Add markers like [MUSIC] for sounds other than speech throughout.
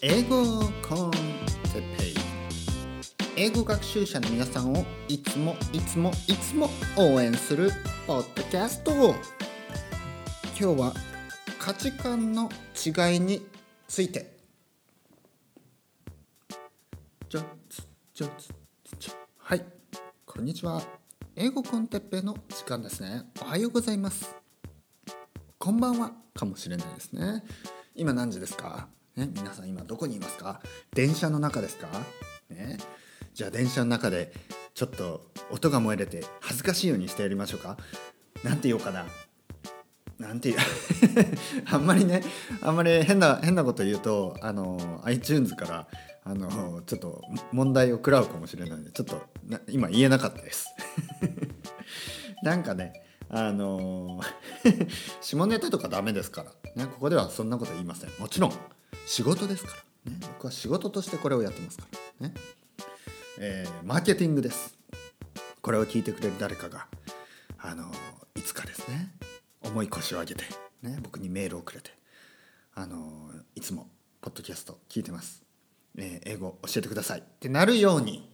英語コンテペイ。英語学習者の皆さんをいつもいつもいつも応援するポッドキャスト。今日は価値観の違いについて。ちょつちょつちょはい。こんにちは。英語コンテッペの時間ですね。おはようございます。こんばんは。かもしれないですね。今何時ですか？ね、皆さん今どこにいますか？電車の中ですか、ね、じゃあ電車の中でちょっと音が漏れて恥ずかしいようにしてやりましょうか？なんて言おうかな？なんていう？[LAUGHS] あんまりねあんまり変な変なこと言うとあの iTunes からあのちょっと問題を食らうかもしれないのでちょっと今言えなかったです。[LAUGHS] なんかねあの [LAUGHS] 下ネタとかダメですから、ね、ここではそんなこと言いません。もちろん仕事ですから、ね、僕は仕事としてこれをやってますから。ね、えー、マーケティングです。これを聞いてくれる誰かがあのいつかですね重い腰を上げて、ね、僕にメールをくれてあのいつもポッドキャスト聞いてます、えー、英語教えてください。ってなるように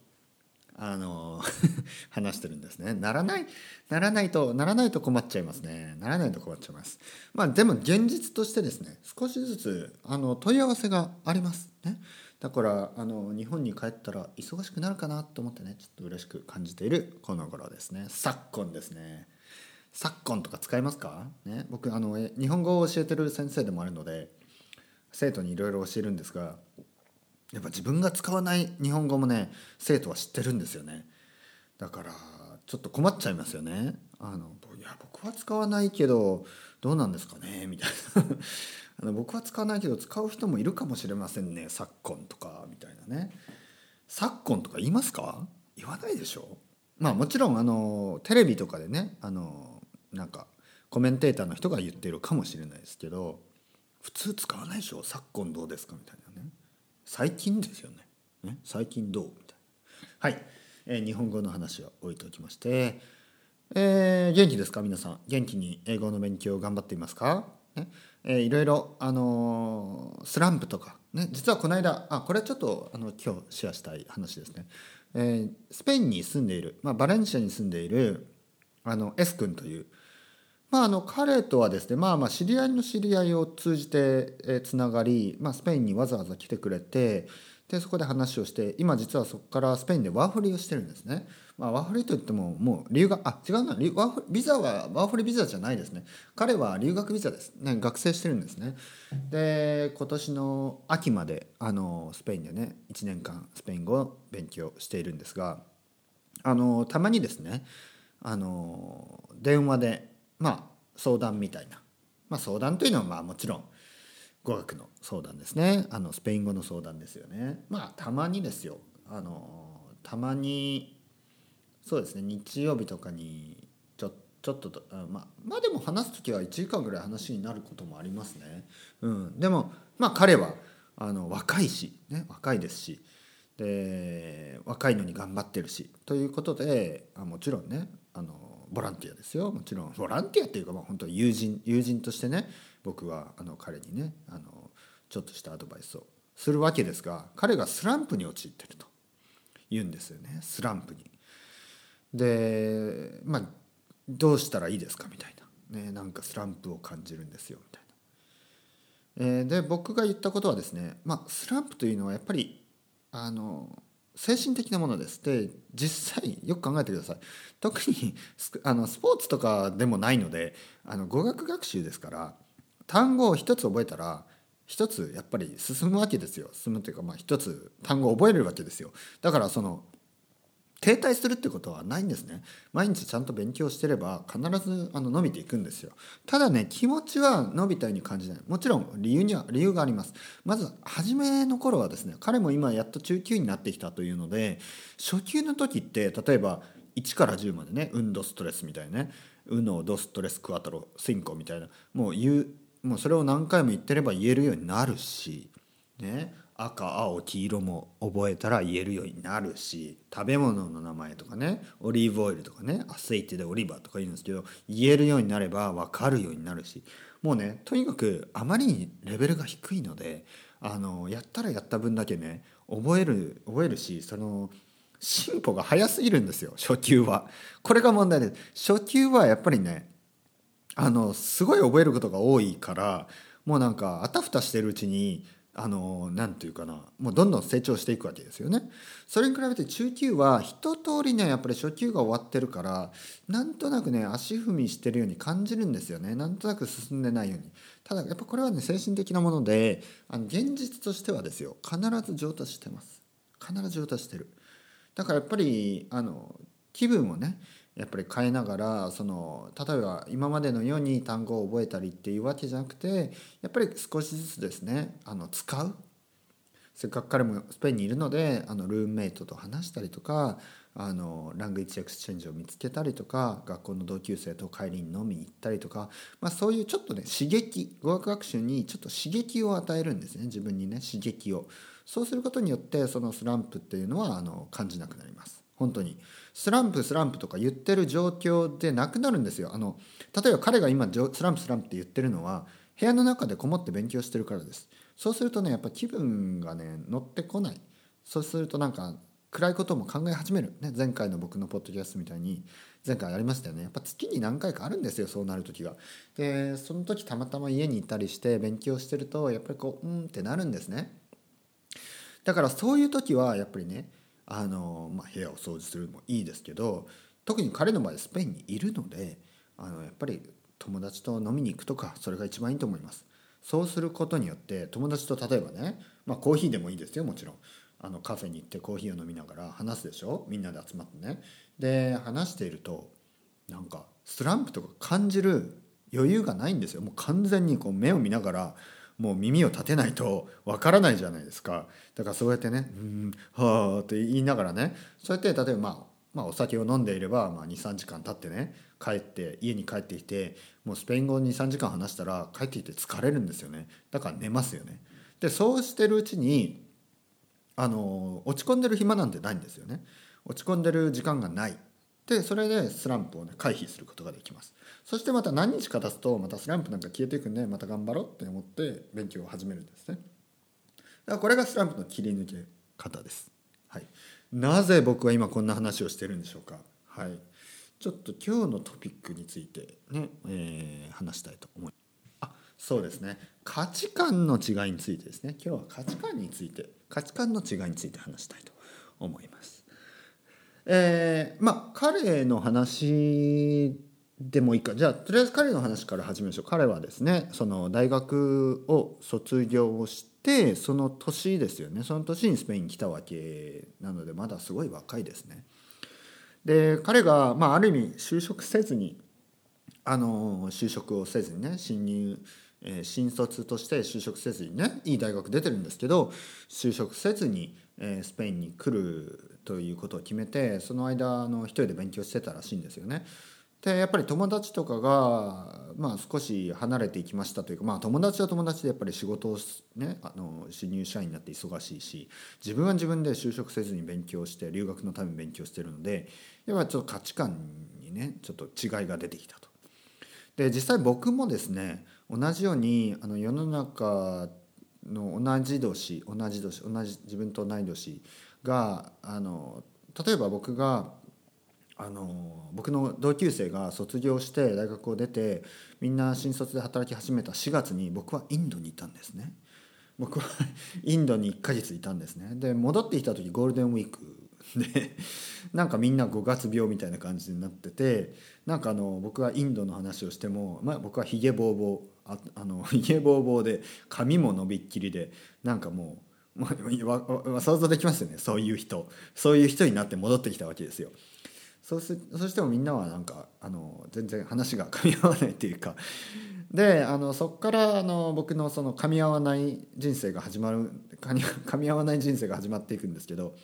あの [LAUGHS] 話してるんですね。ならないならないとならないと困っちゃいますね。ならないと困っちゃいます。まあでも現実としてですね少しずつあの問い合わせがありますね。だからあの日本に帰ったら忙しくなるかなと思ってねちょっと嬉しく感じているこの頃ですね。昨今ですね。昨今とか使いますか、ね、僕あの日本語を教えてる先生でもあるので生徒にいろいろ教えるんですがやっぱ自分が使わない日本語もね生徒は知ってるんですよね。だからちょっと困っちゃいますよね。あのいや僕は使わないけどどうなんですかね？みたいな。[LAUGHS] あの僕は使わないけど使う人もいるかもしれませんね。昨今とかみたいなね。昨今とか言いますか？言わないでしょ？まあもちろんあのテレビとかでねあのなんかコメンテーターの人が言ってるかもしれないですけど普通使わないでしょ？昨今どうですか？みたいなね。最近ですよね。ね最近どう？みたいな。はい、えー、日本語の話は置いておきまして。えー、元気ですか？皆さん。元気に英語の勉強を頑張っていますか、ね。えー、いろいろ、あのー、スランプとか、ね、実はこの間あこれはちょっとあの今日シェアしたい話ですね、えー、スペインに住んでいる、まあ、バレンシアに住んでいるあの S 君というまあ、あの彼とはですね、まあ、まあ知り合いの知り合いを通じてつながり、まあ、スペインにわざわざ来てくれてでそこで話をして今実はそこからスペインでワーホリをしてるんですね。まあ、ワーホリといってももう理由があ違うなワービザはワーホリビザじゃないですね。彼は留学ビザです、ね、学生してるんですね。で今年の秋まであのスペインでね1年間スペイン語を勉強しているんですがあのたまにですねあの電話でまあ相談みたいな、まあ、相談というのはまあもちろん語学の相談ですね。あのスペイン語の相談ですよね。まあたまにですよ。あのたまにそうですね。日曜日とかにちょちょっとまあまあでも話す時は1時間ぐらい話になることもありますね。うん、でもまあ彼はあの若いし、ね、若いですしで若いのに頑張ってるしということであもちろんねあのボランティアですよもちろんボランティアっていうかまあ本当友人友人としてね僕はあの彼にねあのちょっとしたアドバイスをするわけですが彼がスランプに陥ってると言うんですよねスランプに。でまあどうしたらいいですかみたいな、ね、なんかスランプを感じるんですよみたいな。えー、で僕が言ったことはですね、まあ、スランプというのはやっぱりあの精神的なものです。で実際よく考えてください。特にあのスポーツとかでもないのであの語学学習ですから単語を一つ覚えたら一つやっぱり進むわけですよ。進むというかまあ一つ単語を覚えるわけですよ。だからその停滞するってことはないんですね。毎日ちゃんと勉強してれば必ずあの伸びていくんですよ。ただね気持ちは伸びたように感じない。もちろん理由には理由があります。まず初めの頃はですね彼も今やっと中級になってきたというので初級の時って例えば1から10までね運動ストレスみたいなねウノドストレスクワトロスインコみたいなもう言うもうそれを何回も言ってれば言えるようになるしね。赤青黄色も覚えたら言えるようになるし食べ物の名前とかねオリーブオイルとかねアセイテでオリバーとか言うんですけど言えるようになれば分かるようになるしもうねとにかくあまりにレベルが低いのであのやったらやった分だけね覚える覚えるしその進歩が早すぎるんですよ初級は。これが問題です初級はやっぱりねあのすごい覚えることが多いからもうなんかあたふたしてるうちにあのなんていうかなもうどんどん成長していくわけですよね。それに比べて中級は一通りねやっぱり初級が終わってるからなんとなくね足踏みしてるように感じるんですよねなんとなく進んでないように。ただやっぱこれはね精神的なものであの現実としてはですよ必ず上達してます必ず上達してる。だからやっぱりあの気分をねやっぱり変えながらその例えば今までのように単語を覚えたりっていうわけじゃなくてやっぱり少しずつですねあの使う。せっかく彼もスペインにいるのであのルームメイトと話したりとかあの language exchange を見つけたりとか学校の同級生と帰りに飲みに行ったりとか、まあ、そういうちょっとね刺激語学学習にちょっと刺激を与えるんですね自分にね刺激を。そうすることによってそのスランプっていうのはあの感じなくなります。本当に。スランプスランプとか言ってる状況でなくなるんですよ。あの例えば彼が今スランプスランプって言ってるのは部屋の中でこもって勉強してるからです。そうするとねやっぱ気分がね乗ってこない。そうするとなんか暗いことも考え始める、ね、前回の僕のポッドキャストみたいに。前回ありましたよね。やっぱ月に何回かあるんですよそうなる時がでその時たまたま家にいたりして勉強してるとやっぱりこううんってなるんですね。だからそういう時はやっぱりねあの、まあ、部屋を掃除するのもいいですけど特に彼の場合スペインにいるのであのやっぱり友達と飲みに行くとかそれが一番いいと思います。そうすることによって友達と例えばね、まあ、コーヒーでもいいですよもちろん。あのカフェに行ってコーヒーを飲みながら話すでしょ？みんなで集まってね。で話しているとなんかスランプとか感じる余裕がないんですよ。もう完全にこう目を見ながらもう耳を立てないとわからないじゃないですか。だからそうやってね「うんはあ」って言いながらねそうやって例えばまあまあ、お酒を飲んでいれば、まあ、23時間経ってね帰って家に帰ってきてもうスペイン語を23時間話したら帰ってきて疲れるんですよね。だから寝ますよね。でそうしてるうちにあの落ち込んでる暇なんてないんですよね。落ち込んでる時間がない。でそれでスランプをね回避することができます。そしてまた何日か経つとまたスランプなんか消えていくんでまた頑張ろうって思って勉強を始めるんですね。だからこれがスランプの切り抜け方です。はい。なぜ僕は今こんな話をしてるんでしょうか。はい。ちょっと今日のトピックについてね、えー、話したいと思います。あそうですね。価値観の違いについてですね。今日は価値観について価値観の違いについて話したいと思います。えー、まあ彼の話でもいいか。じゃあとりあえず彼の話から始めましょう。彼はですねその大学を卒業してその年ですよね。その年にスペインに来たわけなのでまだすごい若いですね。で彼が、まあ、ある意味就職せずにあの就職をせずにね新入、えー、新卒として就職せずにねいい大学出てるんですけど就職せずに、え、スペインに来るということを決めてその間の一人で勉強してたらしいんですよね。でやっぱり友達とかが、まあ、少し離れていきましたというか、まあ、友達は友達でやっぱり仕事を、ね、あの新入社員になって忙しいし自分は自分で就職せずに勉強して留学のために勉強してるのでやっぱちょっと価値観にねちょっと違いが出てきたと。で実際僕もですね同じようにあの世の中の同じ年同じ年同じ自分と同い年があの例えば僕があの僕の同級生が卒業して大学を出てみんな新卒で働き始めた4月に僕はインドにいたんですね。僕は [LAUGHS] インドに1ヶ月いたんですね。で戻ってきた時ゴールデンウィークでなんかみんな5月病みたいな感じになっててなんかあの僕がインドの話をしても、まあ、僕はひげぼうぼうああのひげぼうぼうで髪も伸びっきりでなんかもう、まあ、想像できますよね。そういう人。そういう人になって戻ってきたわけですよ。そうすそしてもみんなはなんかあの全然話が噛み合わないっていうか。であのそこからあの僕のその噛み合わない人生が始まる [LAUGHS] 噛み合わない人生が始まっていくんですけど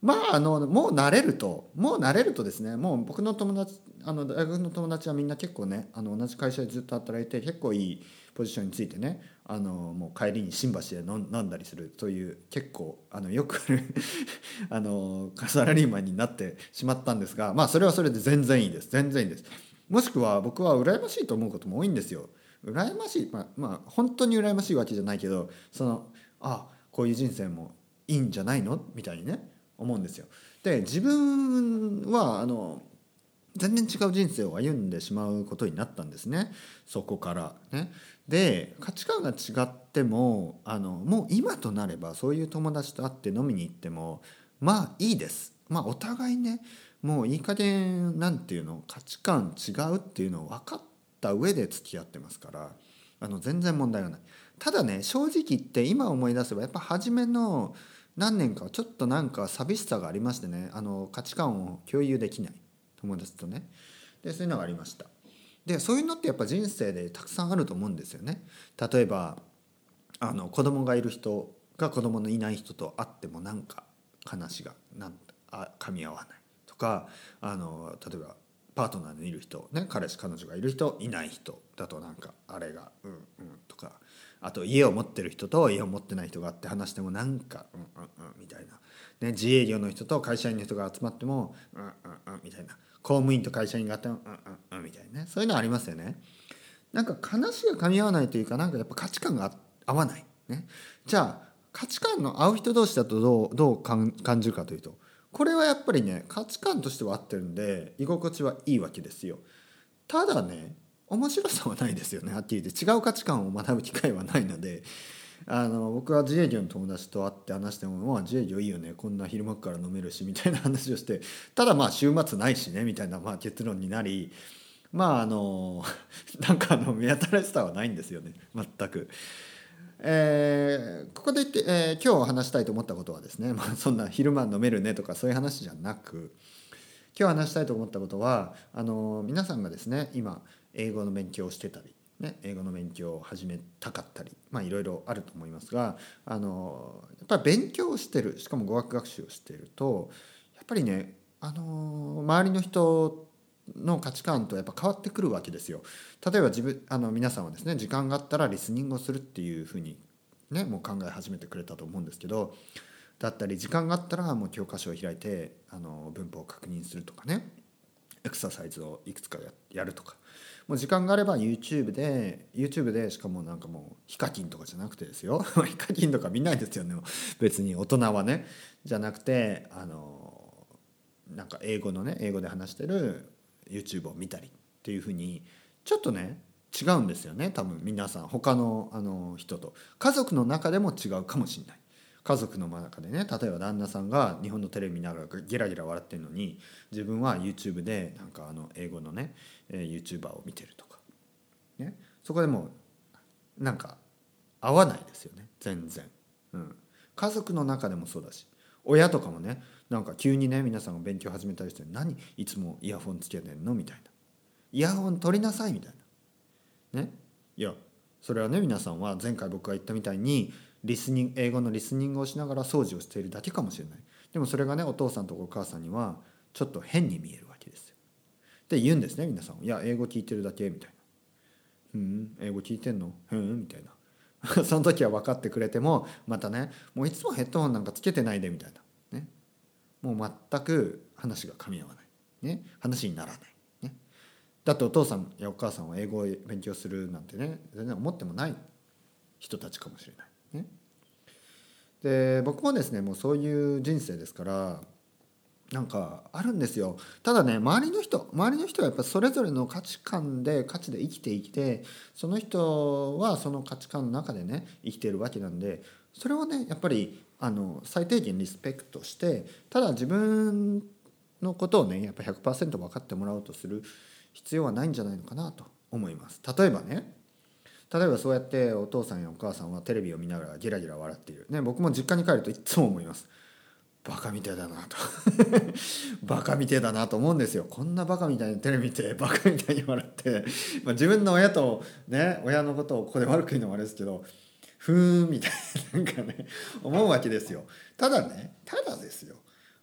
まああのもう慣れるともう慣れるとですねもう僕の友達あの大学の友達はみんな結構ねあの同じ会社でずっと働いて結構いいポジションについてねあのもう帰りに新橋で飲んだりするという結構あのよくある [LAUGHS] あのサラリーマンになってしまったんですがまあそれはそれで全然いいです全然いいです。もしくは僕は羨ましいと思うことも多いんですよ。羨ましいまあまあ本当に羨ましいわけじゃないけどそのあこういう人生もいいんじゃないの？みたいにね。思うんですよ。で自分はあの全然違う人生を歩んでしまうことになったんですねそこからね。で価値観が違ってもあのもう今となればそういう友達と会って飲みに行ってもまあいいです。まあお互いねもういい加減なんていうの価値観違うっていうのを分かった上で付き合ってますからあの全然問題がない。ただね正直言って今思い出せばやっぱ初めの何年かちょっとなんか寂しさがありましてねあの価値観を共有できない友達とね。でそういうのがありました。でそういうのってやっぱ人生でたくさんあると思うんですよね。例えばあの子供がいる人が子供のいない人と会ってもなんか話がなんあ噛み合わない。とかあの例えばパートナーのいる人ね彼氏彼女がいる人いない人だとなんかあれがうんうんとか。あと家を持ってる人と家を持ってない人があって話してもなんかうんうんうんみたいな、ね、自営業の人と会社員の人が集まってもうんうんうんみたいな公務員と会社員があってもうんうんうんみたいなねそういうのありますよね。なんか話が噛み合わないというかなんかやっぱ価値観が合わない。ね、じゃあ価値観の合う人同士だとどうどう感じるかというとこれはやっぱりね価値観としては合ってるんで居心地はいいわけですよ。ただね面白さはないですよね。はっきり言って違う価値観を学ぶ機会はないので。あの僕は自営業の友達と会って話しても「まあ、自営業いいよね。こんな昼間から飲めるし」みたいな話をしてただまあ週末ないしねみたいなまあ結論になりまああの [LAUGHS] なんかあの目新しさはないんですよね。全く。えー、ここで言って、えー、今日話したいと思ったことはですね、まあ、そんな昼間飲めるねとかそういう話じゃなく今日話したいと思ったことはあの皆さんがですね今英語の勉強をしてたり、ね、英語の勉強を始めたかったりまあいろいろあると思いますがあのやっぱり勉強をしてるしかも語学学習をしているとやっぱりねあの周りの人の価値観とやっぱ変わってくるわけですよ。例えば自分あの皆さんはですね時間があったらリスニングをするっていうふうにねもう考え始めてくれたと思うんですけどだったり時間があったらもう教科書を開いてあの文法を確認するとかねエクササイズをいくつかやるとかもう時間があれば YouTube で YouTube でしかもなんかもうヒカキンとかじゃなくてですよ。[LAUGHS] ヒカキンとか見ないですよね。別に大人はね。じゃなくてあのなんか英語のね英語で話してる YouTube を見たりっていうふうにちょっとね違うんですよね。多分皆さん。他のあの人と。家族の中でも違うかもしれない。家族の中でね例えば旦那さんが日本のテレビ見ながらゲラゲラ笑ってるのに自分は YouTube でなんかあの英語のね、YouTuber を見てるとか、ね、そこでもなんか合わないですよね。全然、うん、家族の中でもそうだし親とかもねなんか急にね皆さんが勉強始めたりして「何いつもイヤホンつけてんの?」みたいな「イヤホン取りなさい」みたいな。ね。いやそれはね皆さんは前回僕が言ったみたいにリスニング英語のリスニングをしながら掃除をしているだけかもしれない。でもそれがねお父さんとお母さんにはちょっと変に見えるわけですよ。で言うんですね皆さん「いや英語聞いてるだけ」みたいな「うん英語聞いてんの？うん」みたいな。[LAUGHS] その時は分かってくれてもまたねもういつもヘッドホンなんかつけてないでみたいな。ね。もう全く話が噛み合わない、ね、話にならない、ね、だってお父さんやお母さんは英語を勉強するなんてね全然思ってもない人たちかもしれない、で僕もですねもうそういう人生ですからなんかあるんですよただね周りの人周りの人はやっぱそれぞれの価値観で価値で生きてきてその人はその価値観の中でね生きてるわけなんでそれをねやっぱりあの最低限リスペクトしてただ自分のことをねやっぱ100%分かってもらおうとする必要はないんじゃないのかなと思います。例えばね例えばそうやってお父さんやお母さんはテレビを見ながらギラギラ笑っている、ね、僕も実家に帰るといつも思います。バカみてえだなと。[LAUGHS] バカみてえだなと思うんですよ。こんなバカみたいなテレビ見てバカみたいに笑って、まあ、自分の親とね親のことをここで悪く言うのもあれですけどふーんみたいななんかね思うわけですよ。ただねただですよ。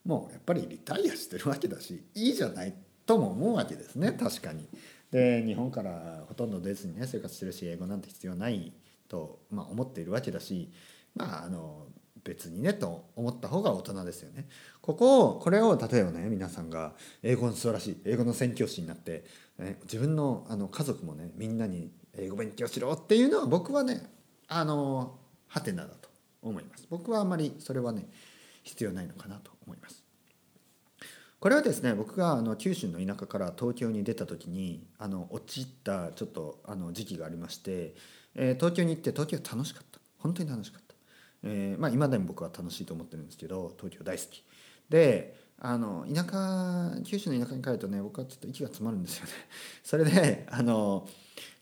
もうやっぱりリタイアしてるわけだしいいじゃないとも思うわけですね。確かに。で日本からほとんど出ずにね生活してるし英語なんて必要ないと、まあ、思っているわけだしまああの別にねと思った方が大人ですよね。ここをこれを例えばね皆さんが英語の素晴らしい英語の宣教師になって、ね、自分のあの家族もねみんなに英語勉強しろっていうのは僕はねあのハテナだと思います僕はあまりそれはね必要ないのかなと思いますこれはですね僕があの九州の田舎から東京に出た時にあの落ちたちょっとあの時期がありまして、えー、東京に行って東京楽しかった。本当に楽しかった、えー、まあ今でも僕は楽しいと思ってるんですけど東京大好き。であの田舎九州の田舎に帰るとね僕はちょっと息が詰まるんですよね。それであの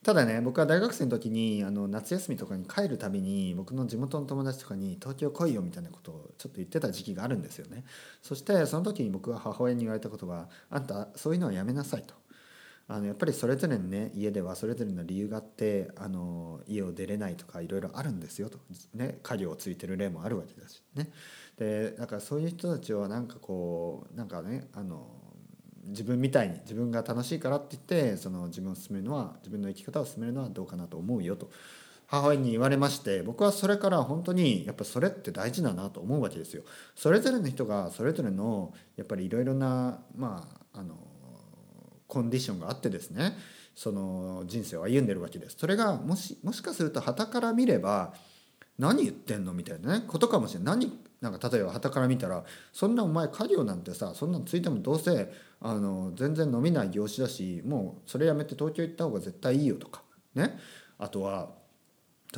ただね僕は大学生の時にあの夏休みとかに帰るたびに僕の地元の友達とかに「東京来いよ」みたいなことをちょっと言ってた時期があるんですよね。そしてその時に僕は母親に言われたことは「あんたそういうのはやめなさい」と。あのやっぱりそれぞれのね家ではそれぞれの理由があってあの家を出れないとかいろいろあるんですよと、ね、家業をついてる例もあるわけだしね。でだからそういう人たちをなんかこうなんかねあの自分みたいに自分が楽しいからって言ってその自分を進めるのは自分の生き方を進めるのはどうかなと思うよと母親に言われまして僕はそれから本当にやっぱそれって大事だなと思うわけですよ。それぞれの人がそれぞれのやっぱりいろいろなまああのコンディションがあってですねその人生を歩んでるわけです。それがもしもしかすると傍から見れば何言ってんのみたいなねことかもしれない何なんか例えば傍から見たらそんなお前家業なんてさそんなのついてもどうせあの全然飲みない業種だしもうそれやめて東京行った方が絶対いいよとかね。あとは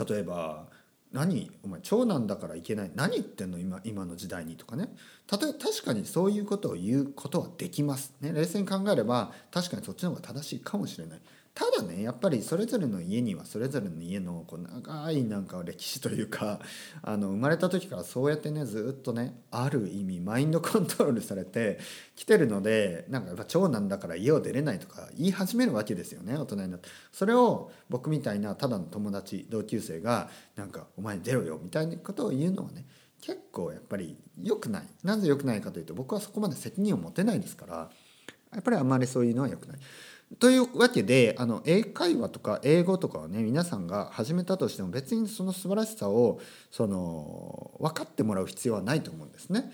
例えば何？お前長男だからいけない。何言ってんの？今今の時代にとかね。たとえ確かにそういうことを言うことはできます、ね、冷静に考えれば確かにそっちの方が正しいかもしれない。ただねやっぱりそれぞれの家にはそれぞれの家のこう長いなんか歴史というか [LAUGHS] あの生まれた時からそうやってねずっとねある意味マインドコントロールされてきてるのでなんかやっぱ長男だから家を出れないとか言い始めるわけですよね大人になってそれを僕みたいなただの友達同級生がなんか「お前出ろよ」みたいなことを言うのはね結構やっぱり良くないなぜ良くないかというと僕はそこまで責任を持てないですからやっぱりあんまりそういうのは良くない。というわけであの英会話とか英語とかをね皆さんが始めたとしても別にその素晴らしさをその分かってもらう必要はないと思うんですね。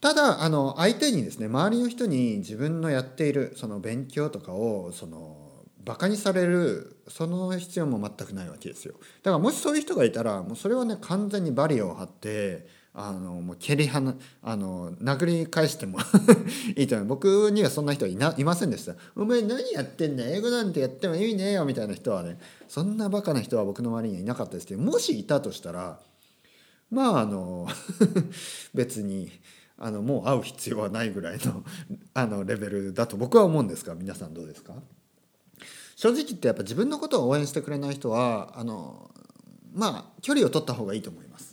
ただあの相手にですね周りの人に自分のやっているその勉強とかをそのバカにされるその必要も全くないわけですよ。だからもしそういう人がいたらもうそれはね完全にバリアを張ってあのもう蹴りはなあの殴り返しても [LAUGHS] いいと思う。僕にはそんな人はいないませんでした「お前何やってんだ英語なんてやっても意味ねえよ」みたいな人はねそんなバカな人は僕の周りにはいなかったですけどもしいたとしたらまああの [LAUGHS] 別にあのもう会う必要はないぐらいの [LAUGHS] あのレベルだと僕は思うんですが皆さんどうですか？正直言ってやっぱ自分のことを応援してくれない人はあのまあ距離を取った方がいいと思います。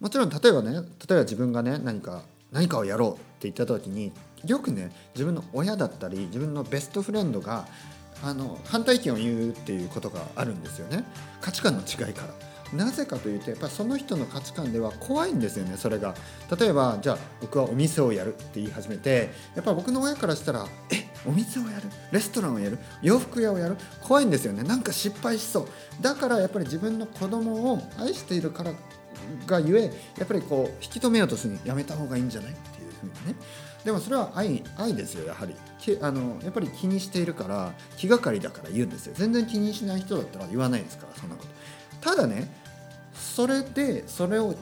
もちろん例えばね例えば自分がね何か何かをやろうって言った時によくね自分の親だったり自分のベストフレンドがあの反対意見を言うっていうことがあるんですよね。価値観の違いから。なぜかというとやっぱその人の価値観では怖いんですよねそれが。例えばじゃあ僕はお店をやるって言い始めてやっぱ僕の親からしたらえお店をやる？レストランをやる？洋服屋をやる？怖いんですよね。なんか失敗しそう。だからやっぱり自分の子供を愛しているからがゆえやっぱりこう引き止めようとするにやめた方がいいんじゃないっていうふうにね。でもそれは愛愛ですよやはり。あのやっぱり気にしているから気がかりだから言うんですよ。全然気にしない人だったら言わないですからそんなこと。ただねそれでそれを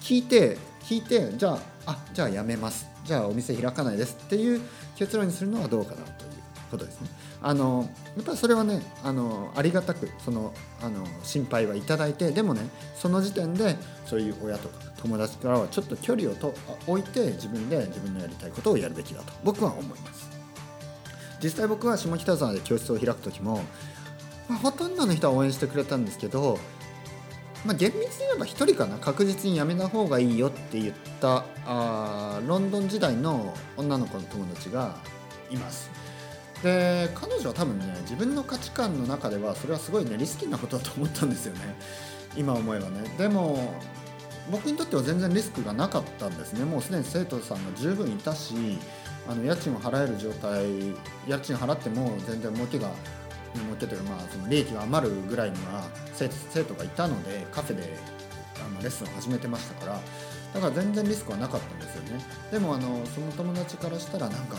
聞いて聞いてじゃああじゃあやめます。じゃあお店開かないですっていう結論にするのはどうかなということですね。あのやっぱりそれはねあのありがたくそのあの心配はいただいてでもねその時点でそういう親とか友達からはちょっと距離をと置いて自分で自分のやりたいことをやるべきだと僕は思います。実際僕は下北沢で教室を開く時も、まあ、ほとんどの人は応援してくれたんですけど、まあ、厳密に言えば1人かな確実にやめた方がいいよって言ったあロンドン時代の女の子の友達がいます。で彼女は多分ね自分の価値観の中ではそれはすごいねリスキーなことだと思ったんですよね。[LAUGHS] 今思えばね。でも僕にとっては全然リスクがなかったんですね。もうすでに生徒さんが十分いたしあの家賃を払える状態家賃払っても全然儲けが儲けというかまあその利益が余るぐらいには生徒がいたのでカフェであのレッスンを始めてましたからだから全然リスクはなかったんですよね。でもあのその友達からしたらなんか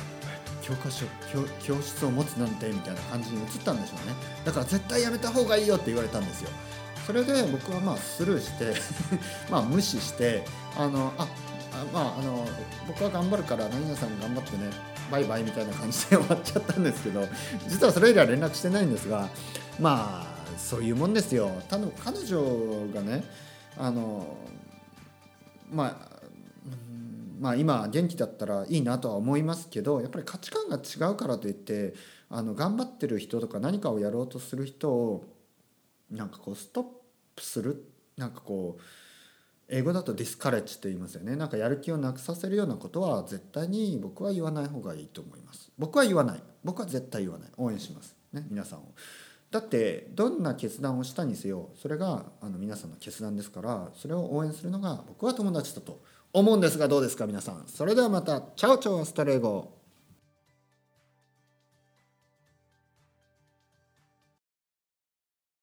教科書教教室を持つなんてみたいな感じに移ったんでしょうね。だから絶対やめた方がいいよって言われたんですよ。それで僕はまあスルーして [LAUGHS] まあ無視してあのあまああの僕は頑張るから何々さん頑張ってねバイバイみたいな感じで終わっちゃったんですけど実はそれ以来連絡してないんですがまあそういうもんですよ。多分彼女がねあのまあまあ今元気だったらいいなとは思いますけどやっぱり価値観が違うからといってあの頑張ってる人とか何かをやろうとする人をなんかこうストップするなんかこう英語だとディスカレッジって言いますよね。なんかやる気をなくさせるようなことは絶対に僕は言わない方がいいと思います。僕は言わない。僕は絶対言わない。応援します。ね皆さんを。だってどんな決断をしたにせよそれがあの皆さんの決断ですからそれを応援するのが僕は友達だと。思うんですがどうですか皆さん。それではまた。チャオチャオストレイゴ。